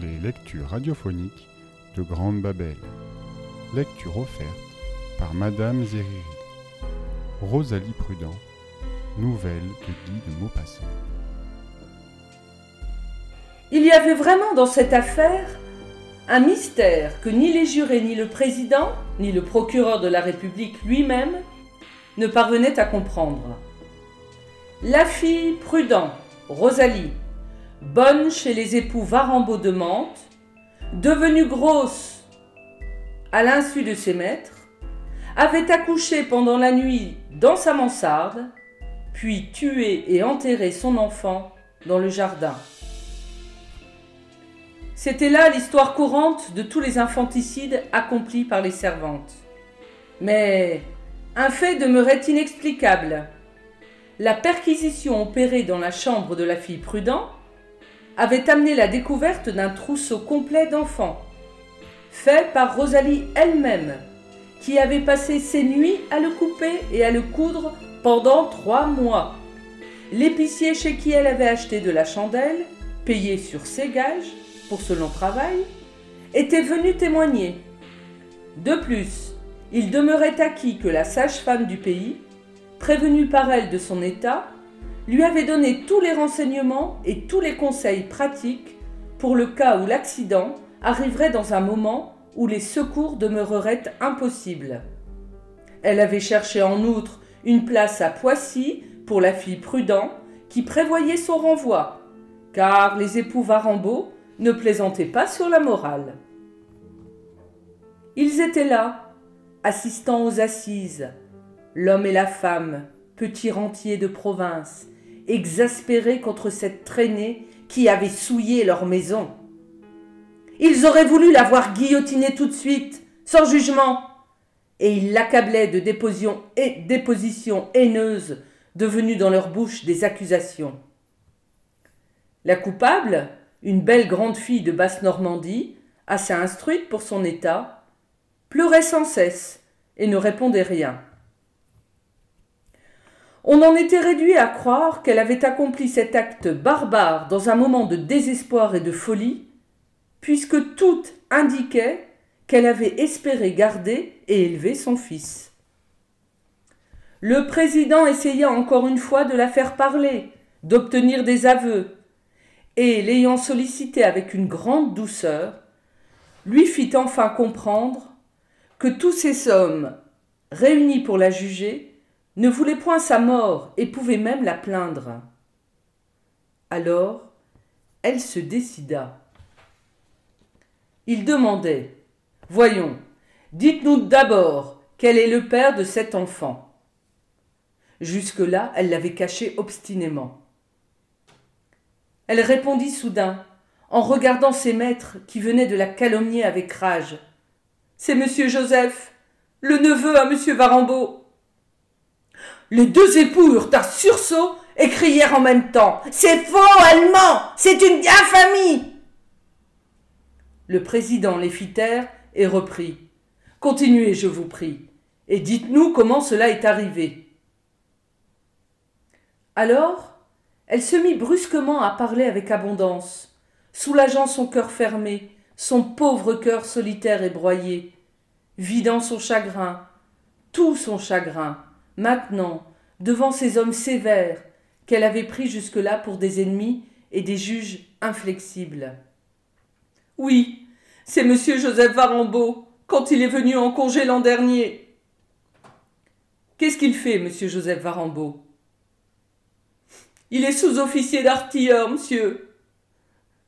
les lectures radiophoniques de Grande Babel. Lecture offerte par Madame Zeriri. Rosalie Prudent, nouvelle de Guy de Maupassant. Il y avait vraiment dans cette affaire un mystère que ni les jurés, ni le président, ni le procureur de la République lui-même ne parvenaient à comprendre. La fille prudent, Rosalie, bonne chez les époux Varambeau de Mantes, devenue grosse à l'insu de ses maîtres, avait accouché pendant la nuit dans sa mansarde, puis tué et enterré son enfant dans le jardin. C'était là l'histoire courante de tous les infanticides accomplis par les servantes. Mais un fait demeurait inexplicable. La perquisition opérée dans la chambre de la fille Prudent avait amené la découverte d'un trousseau complet d'enfants, fait par Rosalie elle-même, qui avait passé ses nuits à le couper et à le coudre pendant trois mois. L'épicier chez qui elle avait acheté de la chandelle, payé sur ses gages pour ce long travail, était venu témoigner. De plus, il demeurait acquis que la sage-femme du pays, prévenue par elle de son état, lui avait donné tous les renseignements et tous les conseils pratiques pour le cas où l'accident arriverait dans un moment où les secours demeureraient impossibles. Elle avait cherché en outre une place à Poissy pour la fille prudent qui prévoyait son renvoi, car les époux Varambeau ne plaisantaient pas sur la morale. Ils étaient là, assistant aux assises, l'homme et la femme, petits rentiers de province, exaspérés contre cette traînée qui avait souillé leur maison. Ils auraient voulu la voir guillotinée tout de suite, sans jugement, et ils l'accablaient de dépositions, et dépositions haineuses devenues dans leur bouche des accusations. La coupable, une belle grande fille de Basse-Normandie, assez instruite pour son état, pleurait sans cesse et ne répondait rien. On en était réduit à croire qu'elle avait accompli cet acte barbare dans un moment de désespoir et de folie, puisque tout indiquait qu'elle avait espéré garder et élever son fils. Le président essaya encore une fois de la faire parler, d'obtenir des aveux, et, l'ayant sollicité avec une grande douceur, lui fit enfin comprendre que tous ces hommes réunis pour la juger ne voulait point sa mort et pouvait même la plaindre. Alors, elle se décida. Il demandait Voyons, dites-nous d'abord quel est le père de cet enfant. Jusque-là, elle l'avait caché obstinément. Elle répondit soudain, en regardant ses maîtres qui venaient de la calomnier avec rage. C'est monsieur Joseph, le neveu à monsieur Varambeau. Les deux époux eurent un sursaut et crièrent en même temps. C'est faux, Allemand! C'est une infamie Le président les fit taire et reprit. Continuez, je vous prie, et dites-nous comment cela est arrivé. Alors, elle se mit brusquement à parler avec abondance, soulageant son cœur fermé, son pauvre cœur solitaire et broyé, vidant son chagrin, tout son chagrin, maintenant, devant ces hommes sévères qu'elle avait pris jusque-là pour des ennemis et des juges inflexibles. Oui, c'est monsieur Joseph Varambeau, quand il est venu en congé l'an dernier. Qu'est-ce qu'il fait, monsieur Joseph Varambeau? Il est sous-officier d'artilleur, monsieur.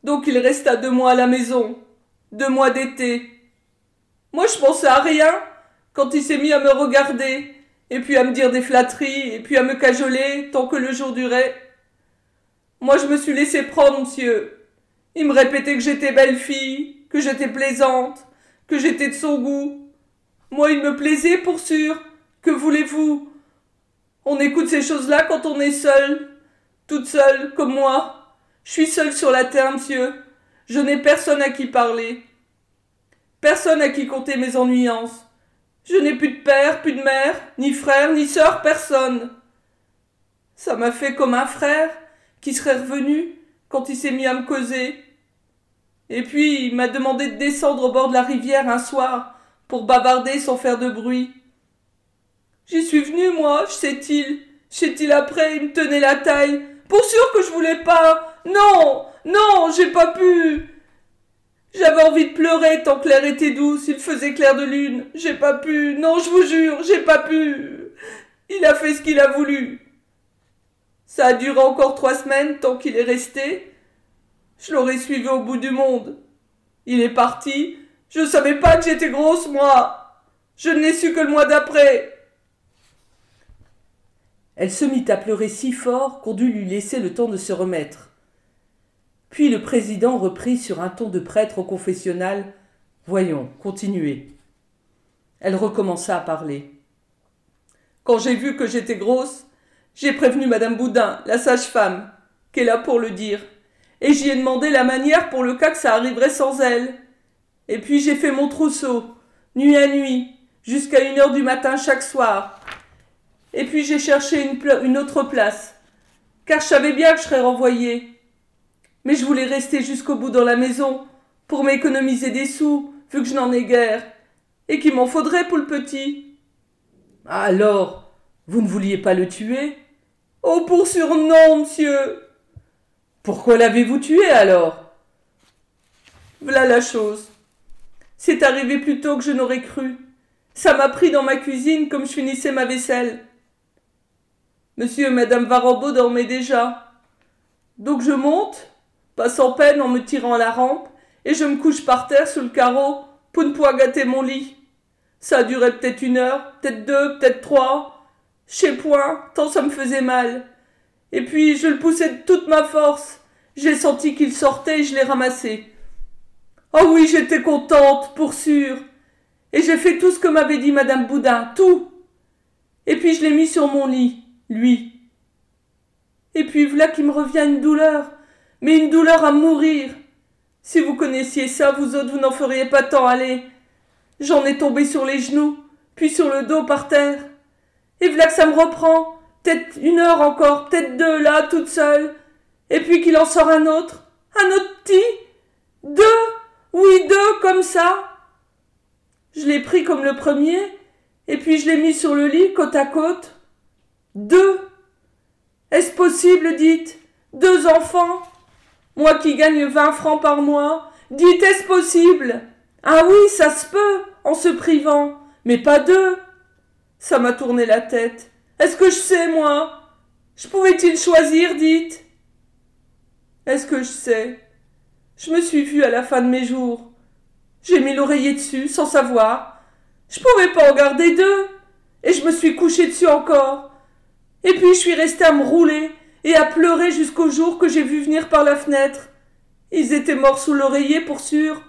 Donc il resta deux mois à la maison, deux mois d'été. Moi, je pensais à rien quand il s'est mis à me regarder et puis à me dire des flatteries, et puis à me cajoler tant que le jour durait. Moi, je me suis laissé prendre, monsieur. Il me répétait que j'étais belle fille, que j'étais plaisante, que j'étais de son goût. Moi, il me plaisait, pour sûr. Que voulez-vous? On écoute ces choses-là quand on est seul, toute seule, comme moi. Je suis seule sur la terre, monsieur. Je n'ai personne à qui parler. Personne à qui compter mes ennuyances. Je n'ai plus de père, plus de mère, ni frère, ni sœur, personne. Ça m'a fait comme un frère qui serait revenu quand il s'est mis à me causer. Et puis il m'a demandé de descendre au bord de la rivière un soir pour bavarder sans faire de bruit. J'y suis venu, moi, sais-il. Sais-il après, il me tenait la taille. Pour sûr que je voulais pas. Non, non, j'ai pas pu. Envie de pleurer tant l'air était douce, il faisait clair de lune. J'ai pas pu. Non, je vous jure, j'ai pas pu. Il a fait ce qu'il a voulu. Ça a duré encore trois semaines tant qu'il est resté. Je l'aurais suivi au bout du monde. Il est parti. Je ne savais pas que j'étais grosse, moi. Je ne l'ai su que le mois d'après. Elle se mit à pleurer si fort qu'on dut lui laisser le temps de se remettre. Puis le président reprit sur un ton de prêtre au confessionnal. Voyons, continuez. Elle recommença à parler. Quand j'ai vu que j'étais grosse, j'ai prévenu Madame Boudin, la sage-femme, qu'elle a pour le dire, et j'y ai demandé la manière pour le cas que ça arriverait sans elle. Et puis j'ai fait mon trousseau, nuit à nuit, jusqu'à une heure du matin chaque soir. Et puis j'ai cherché une, une, autre place, car je savais bien que je serais renvoyée. Mais je voulais rester jusqu'au bout dans la maison, pour m'économiser des sous, vu que je n'en ai guère, et qu'il m'en faudrait pour le petit. Alors, vous ne vouliez pas le tuer? Oh, pour sûr non, monsieur. Pourquoi l'avez-vous tué alors? Voilà la chose. C'est arrivé plus tôt que je n'aurais cru. Ça m'a pris dans ma cuisine comme je finissais ma vaisselle. Monsieur et madame Varambeau dormaient déjà. Donc je monte, pas sans peine en me tirant la rampe, et je me couche par terre sous le carreau pour ne pas gâter mon lit. Ça a duré peut-être une heure, peut-être deux, peut-être trois. Je sais point, tant ça me faisait mal. Et puis je le poussais de toute ma force. J'ai senti qu'il sortait et je l'ai ramassé. Oh oui, j'étais contente, pour sûr. Et j'ai fait tout ce que m'avait dit madame Boudin, tout. Et puis je l'ai mis sur mon lit, lui. Et puis voilà qu'il me revient une douleur, mais une douleur à mourir. Si vous connaissiez ça, vous autres, vous n'en feriez pas tant aller. J'en ai tombé sur les genoux, puis sur le dos par terre. Et voilà que ça me reprend, peut-être une heure encore, peut-être deux, là, toute seule. Et puis qu'il en sort un autre, un autre petit. Deux, oui, deux, comme ça. Je l'ai pris comme le premier, et puis je l'ai mis sur le lit, côte à côte. Deux. Est-ce possible, dites? Deux enfants Moi qui gagne vingt francs par mois, dites est-ce possible? Ah oui, ça se peut en se privant, mais pas deux. Ça m'a tourné la tête. Est-ce que je sais, moi? Je pouvais-il choisir, dites? Est-ce que je sais? Je me suis vue à la fin de mes jours. J'ai mis l'oreiller dessus, sans savoir. Je pouvais pas en garder deux. Et je me suis couchée dessus encore. Et puis je suis restée à me rouler et à pleurer jusqu'au jour que j'ai vu venir par la fenêtre. Ils étaient morts sous l'oreiller, pour sûr.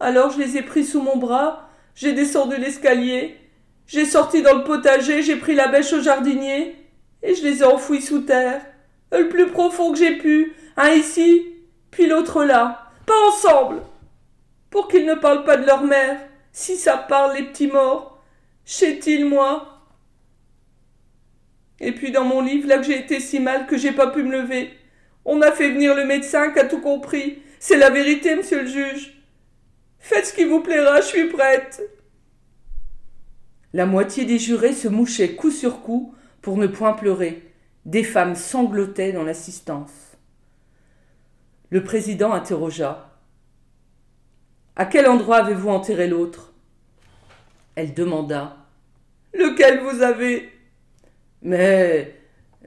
Alors je les ai pris sous mon bras, j'ai descendu l'escalier, j'ai sorti dans le potager, j'ai pris la bêche au jardinier, et je les ai enfouis sous terre, le plus profond que j'ai pu, un ici, puis l'autre là, pas ensemble, pour qu'ils ne parlent pas de leur mère, si ça parle les petits morts, sais-il moi Et puis dans mon livre, là que j'ai été si mal que j'ai pas pu me lever, on a fait venir le médecin qui a tout compris, c'est la vérité, monsieur le juge. Faites ce qui vous plaira, je suis prête. La moitié des jurés se mouchaient coup sur coup pour ne point pleurer. Des femmes sanglotaient dans l'assistance. Le président interrogea. À quel endroit avez-vous enterré l'autre? Elle demanda. Lequel vous avez? Mais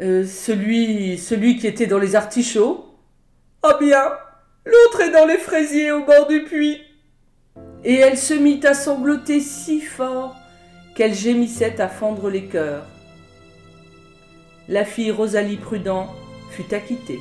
euh, celui celui qui était dans les artichauts? Ah bien, l'autre est dans les fraisiers au bord du puits et elle se mit à sangloter si fort qu'elle gémissait à fendre les cœurs. La fille Rosalie Prudent fut acquittée.